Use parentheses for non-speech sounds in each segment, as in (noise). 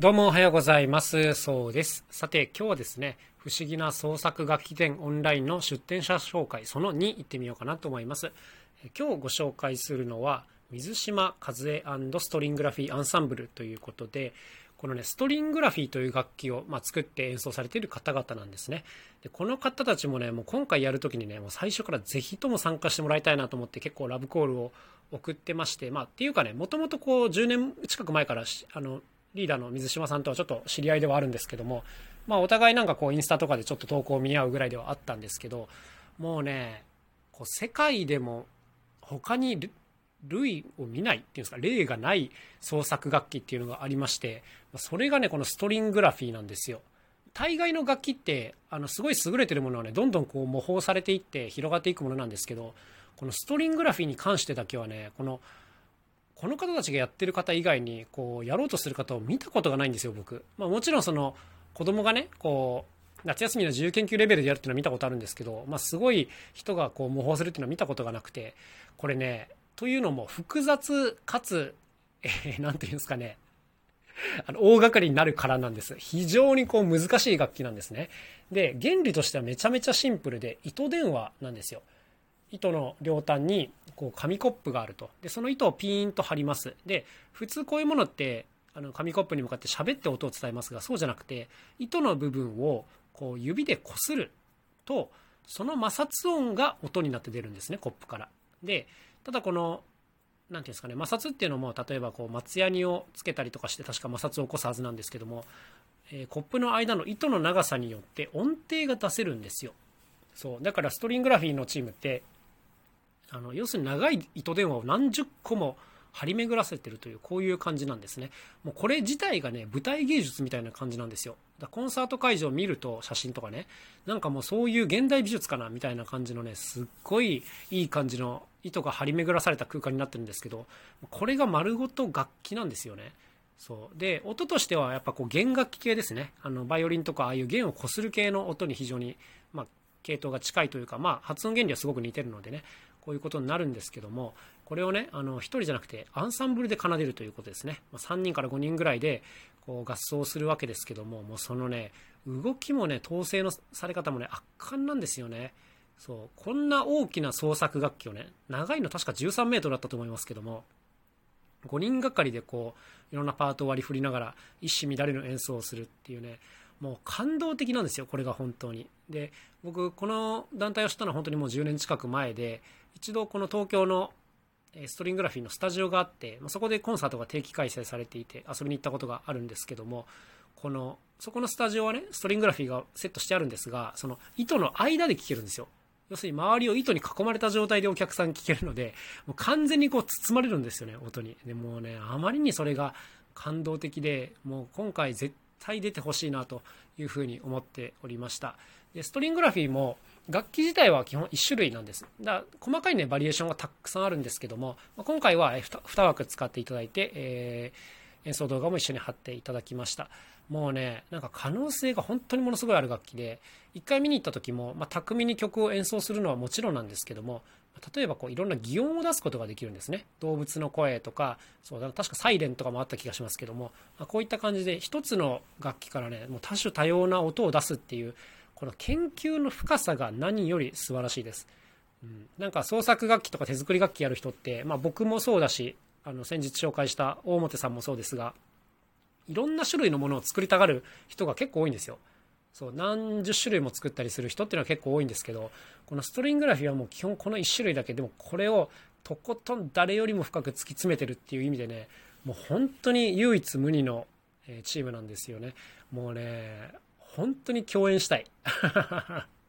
どうもおはようございます。そうです。さて、今日はですね、不思議な創作楽器店オンラインの出展者紹介、その2行ってみようかなと思います。今日ご紹介するのは、水島和恵ストリングラフィーアンサンブルということで、このね、ストリングラフィーという楽器を、まあ、作って演奏されている方々なんですね。でこの方たちもね、もう今回やるときにね、もう最初からぜひとも参加してもらいたいなと思って結構ラブコールを送ってまして、まあ、っていうかね、もともとこう10年近く前からあのリーダーの水島さんとはちょっと知り合いではあるんですけども、まあ、お互いなんかこうインスタとかでちょっと投稿を見合うぐらいではあったんですけどもうねこう世界でも他に類を見ないっていうんですか例がない創作楽器っていうのがありましてそれがねこのストリングラフィーなんですよ。大概の楽器ってあのすごい優れてるものはねどんどんこう模倣されていって広がっていくものなんですけどこのストリングラフィーに関してだけはねこのこの方たちがやってる方以外にこうやろうとする方を見たことがないんですよ僕、まあ、もちろんその子供がねこう夏休みの自由研究レベルでやるっていうのは見たことあるんですけど、まあ、すごい人がこう模倣するっていうのは見たことがなくてこれねというのも複雑かつえー、て言うんですかねあの大掛かりになるからなんです。非常にこう難しい楽器なんですね。で、原理としてはめちゃめちゃシンプルで糸電話なんですよ。糸の両端にこう紙コップがあると。でその糸をピーンと張ります。で普通こういうものってあの紙コップに向かって喋って音を伝えますがそうじゃなくて糸の部分をこう指でこするとその摩擦音が音になって出るんですねコップから。でただこの何ていうんですかね摩擦っていうのも例えばこう松ヤニをつけたりとかして確か摩擦を起こすはずなんですけども、えー、コップの間の糸の長さによって音程が出せるんですよ。そう。だからストリングラフィーのチームってあの要するに長い糸電話を何十個も張り巡らせてるというこういう感じなんですね。もうこれ自体がね舞台芸術みたいな感じなんですよ。だコンサート会場を見ると写真とかねなんかもうそういう現代美術かなみたいな感じのねすっごいいい感じの糸が張り巡らされた空間になってるんですけどこれが丸ごと楽器なんですよね。そう。で音としてはやっぱこう弦楽器系ですね。あのバイオリンとかああいう弦をこする系の音に非常に、まあ、系統が近いというか、まあ、発音原理はすごく似てるのでね。こういうことになるんですけどもこれをねあの1人じゃなくてアンサンブルで奏でるということですね、ま、3人から5人ぐらいでこう合奏するわけですけどももうそのね動きもね統制のされ方もね圧巻なんですよね。そうこんな大きな創作楽器をね長いの確か13メートルだったと思いますけども5人がかりでこういろんなパートを割り振りながら一糸乱れぬ演奏をするっていうねもう感動的なんですよこれが本当に。で僕この団体をしたのは本当にもう10年近く前で一度この東京のストリングラフィーのスタジオがあってそこでコンサートが定期開催されていて遊びに行ったことがあるんですけどもこのそこのスタジオはねストリングラフィーがセットしてあるんですがその糸の間で聴けるんですよ。要するに周りを糸に囲まれた状態でお客さん聴けるのでもう完全にこう包まれるんですよね音に。でもうねあまりにそれが感動的でもう今回絶対出てほしいなというふうに思っておりましたでストリングラフィーも楽器自体は基本1種類なんです。だ細かいね、バリエーションがたくさんあるんですけども、今回は 2, 2枠使っていただいて、えー、演奏動画も一緒に貼っていただきました。もうね、なんか可能性が本当にものすごいある楽器で、1回見に行った時も、まあ、巧みに曲を演奏するのはもちろんなんですけども、例えばこういろんな擬音を出すことができるんですね。動物の声とか、そうだ確かサイレンとかもあった気がしますけども、まあ、こういった感じで一つの楽器からね、もう多種多様な音を出すっていう、この研究の深さが何より素晴らしいです。うん、なんか創作楽器とか手作り楽器やる人って、まあ、僕もそうだしあの先日紹介した大表さんもそうですがいろんな種類のものを作りたがる人が結構多いんですよ。そう何十種類も作ったりする人っていうのは結構多いんですけどこのストリングラフィーはもう基本この1種類だけでもこれをとことん誰よりも深く突き詰めてるっていう意味でねもう本当に唯一無二のチームなんですよねもうね本当に共演したい。(laughs)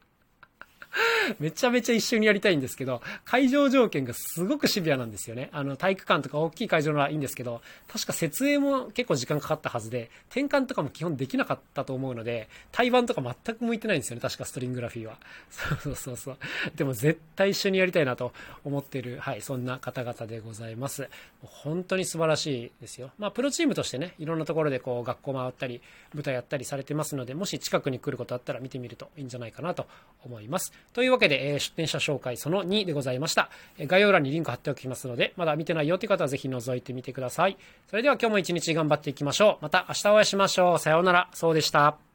(laughs) めちゃめちゃ一緒にやりたいんですけど、会場条件がすごくシビアなんですよね。あの、体育館とか大きい会場ならいいんですけど、確か設営も結構時間かかったはずで、転換とかも基本できなかったと思うので、対バンとか全く向いてないんですよね。確かストリングラフィーは。そうそうそうそう。でも絶対一緒にやりたいなと思ってる、はい、そんな方々でございます。本当に素晴らしいですよ。まあ、プロチームとしてね、いろんなところでこう、学校回ったり、舞台やったりされてますので、もし近くに来ることあったら見てみるといいんじゃないかなと思います。というわけで、え、出展者紹介その2でございました。概要欄にリンク貼っておきますので、まだ見てないよという方はぜひ覗いてみてください。それでは今日も一日頑張っていきましょう。また明日お会いしましょう。さようなら。そうでした。